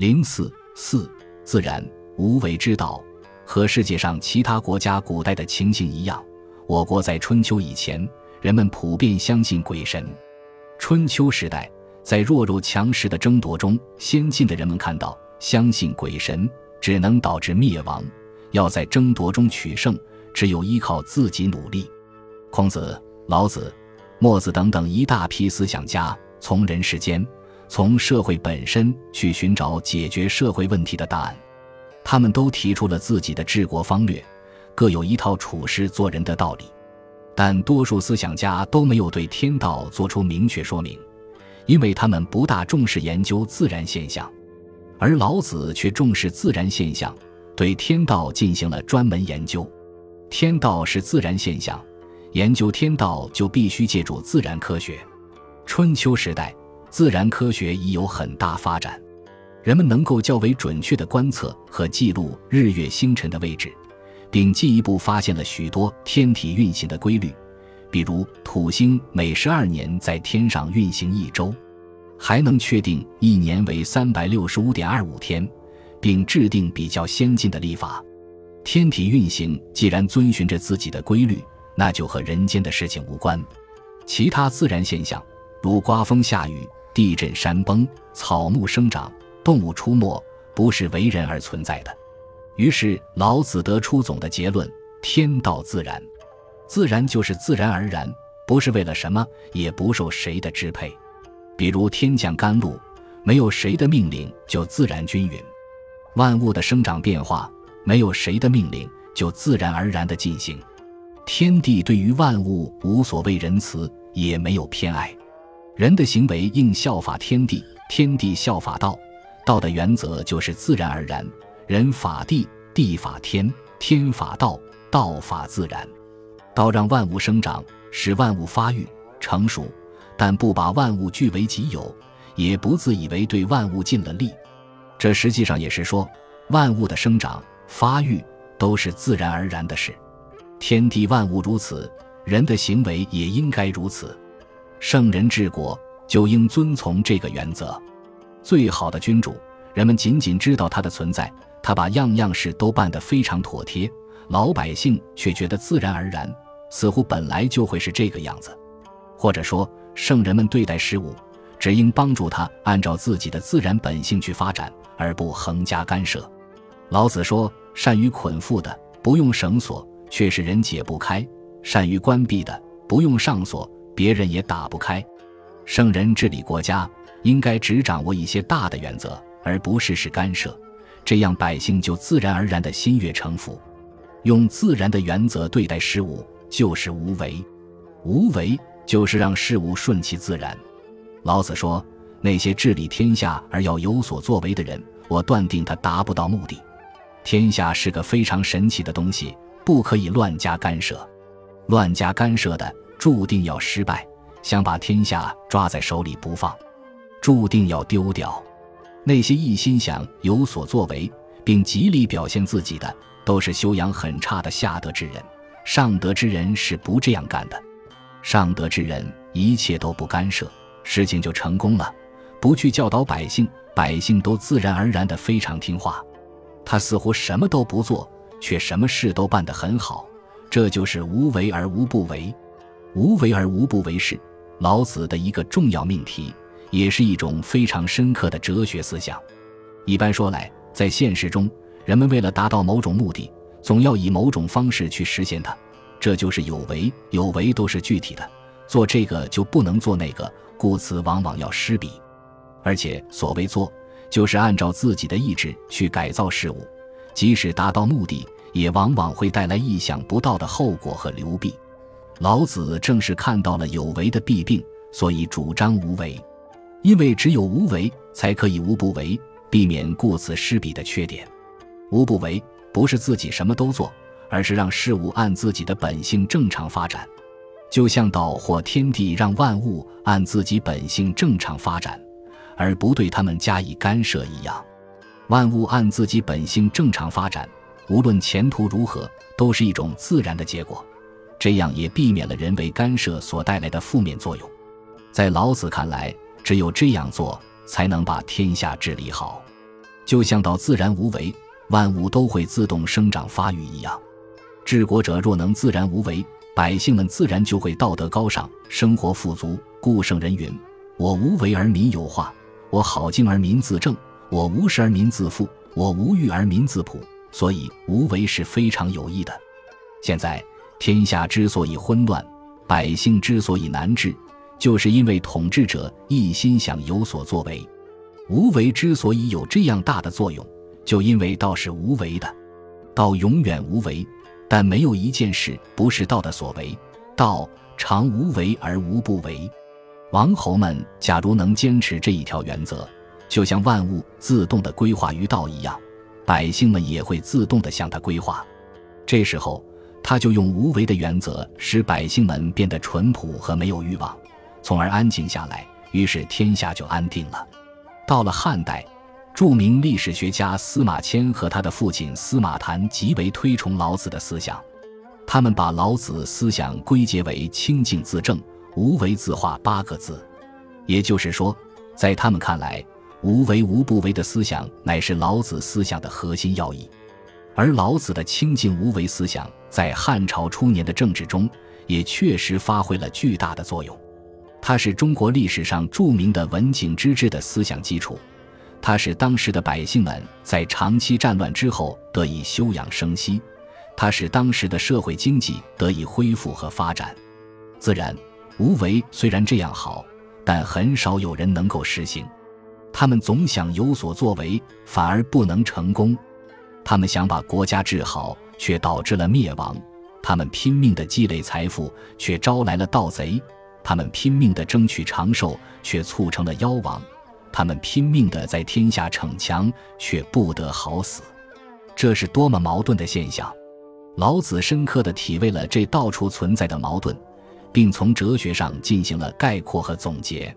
零四四自然无为之道，和世界上其他国家古代的情形一样，我国在春秋以前，人们普遍相信鬼神。春秋时代，在弱肉强食的争夺中，先进的人们看到，相信鬼神只能导致灭亡，要在争夺中取胜，只有依靠自己努力。孔子、老子、墨子等等一大批思想家，从人世间。从社会本身去寻找解决社会问题的答案，他们都提出了自己的治国方略，各有一套处事做人的道理，但多数思想家都没有对天道做出明确说明，因为他们不大重视研究自然现象，而老子却重视自然现象，对天道进行了专门研究。天道是自然现象，研究天道就必须借助自然科学。春秋时代。自然科学已有很大发展，人们能够较为准确地观测和记录日月星辰的位置，并进一步发现了许多天体运行的规律，比如土星每十二年在天上运行一周，还能确定一年为三百六十五点二五天，并制定比较先进的历法。天体运行既然遵循着自己的规律，那就和人间的事情无关。其他自然现象，如刮风下雨。地震、山崩、草木生长、动物出没，不是为人而存在的。于是老子得出总的结论：天道自然，自然就是自然而然，不是为了什么，也不受谁的支配。比如天降甘露，没有谁的命令就自然均匀；万物的生长变化，没有谁的命令就自然而然的进行。天地对于万物无所谓仁慈，也没有偏爱。人的行为应效法天地，天地效法道，道的原则就是自然而然。人法地，地法天，天法道，道法自然。道让万物生长，使万物发育成熟，但不把万物据为己有，也不自以为对万物尽了力。这实际上也是说，万物的生长发育都是自然而然的事。天地万物如此，人的行为也应该如此。圣人治国就应遵从这个原则。最好的君主，人们仅仅知道他的存在，他把样样事都办得非常妥帖，老百姓却觉得自然而然，似乎本来就会是这个样子。或者说，圣人们对待事物，只应帮助他按照自己的自然本性去发展，而不横加干涉。老子说：“善于捆缚的，不用绳索，却是人解不开；善于关闭的，不用上锁。”别人也打不开。圣人治理国家，应该只掌握一些大的原则，而不事事干涉，这样百姓就自然而然的心悦诚服。用自然的原则对待事物，就是无为。无为就是让事物顺其自然。老子说：“那些治理天下而要有所作为的人，我断定他达不到目的。天下是个非常神奇的东西，不可以乱加干涉。乱加干涉的。”注定要失败，想把天下抓在手里不放，注定要丢掉。那些一心想有所作为，并极力表现自己的，都是修养很差的下德之人。上德之人是不这样干的。上德之人一切都不干涉，事情就成功了。不去教导百姓，百姓都自然而然的非常听话。他似乎什么都不做，却什么事都办得很好。这就是无为而无不为。无为而无不为是老子的一个重要命题，也是一种非常深刻的哲学思想。一般说来，在现实中，人们为了达到某种目的，总要以某种方式去实现它，这就是有为。有为都是具体的，做这个就不能做那个，故此往往要失彼。而且所谓做，就是按照自己的意志去改造事物，即使达到目的，也往往会带来意想不到的后果和流弊。老子正是看到了有为的弊病，所以主张无为，因为只有无为，才可以无不为，避免顾此失彼的缺点。无不为不是自己什么都做，而是让事物按自己的本性正常发展，就像道或天地让万物按自己本性正常发展，而不对他们加以干涉一样。万物按自己本性正常发展，无论前途如何，都是一种自然的结果。这样也避免了人为干涉所带来的负面作用。在老子看来，只有这样做，才能把天下治理好。就像到自然无为，万物都会自动生长发育一样。治国者若能自然无为，百姓们自然就会道德高尚，生活富足。故圣人云：“我无为而民有化，我好静而民自正，我无事而民自富，我无欲而民自朴。”所以，无为是非常有益的。现在天下之所以混乱，百姓之所以难治，就是因为统治者一心想有所作为。无为之所以有这样大的作用，就因为道是无为的。道永远无为，但没有一件事不是道的所为。道常无为而无不为。王侯们假如能坚持这一条原则，就像万物自动的规划于道一样，百姓们也会自动的向他规划。这时候。他就用无为的原则，使百姓们变得淳朴和没有欲望，从而安静下来。于是天下就安定了。到了汉代，著名历史学家司马迁和他的父亲司马谈极为推崇老子的思想，他们把老子思想归结为“清净自正，无为自化”八个字。也就是说，在他们看来，无为无不为的思想乃是老子思想的核心要义。而老子的清净无为思想，在汉朝初年的政治中，也确实发挥了巨大的作用。它是中国历史上著名的文景之治的思想基础，它使当时的百姓们在长期战乱之后得以休养生息，它使当时的社会经济得以恢复和发展。自然，无为虽然这样好，但很少有人能够实行。他们总想有所作为，反而不能成功。他们想把国家治好，却导致了灭亡；他们拼命地积累财富，却招来了盗贼；他们拼命地争取长寿，却促成了夭亡；他们拼命地在天下逞强，却不得好死。这是多么矛盾的现象！老子深刻地体味了这到处存在的矛盾，并从哲学上进行了概括和总结。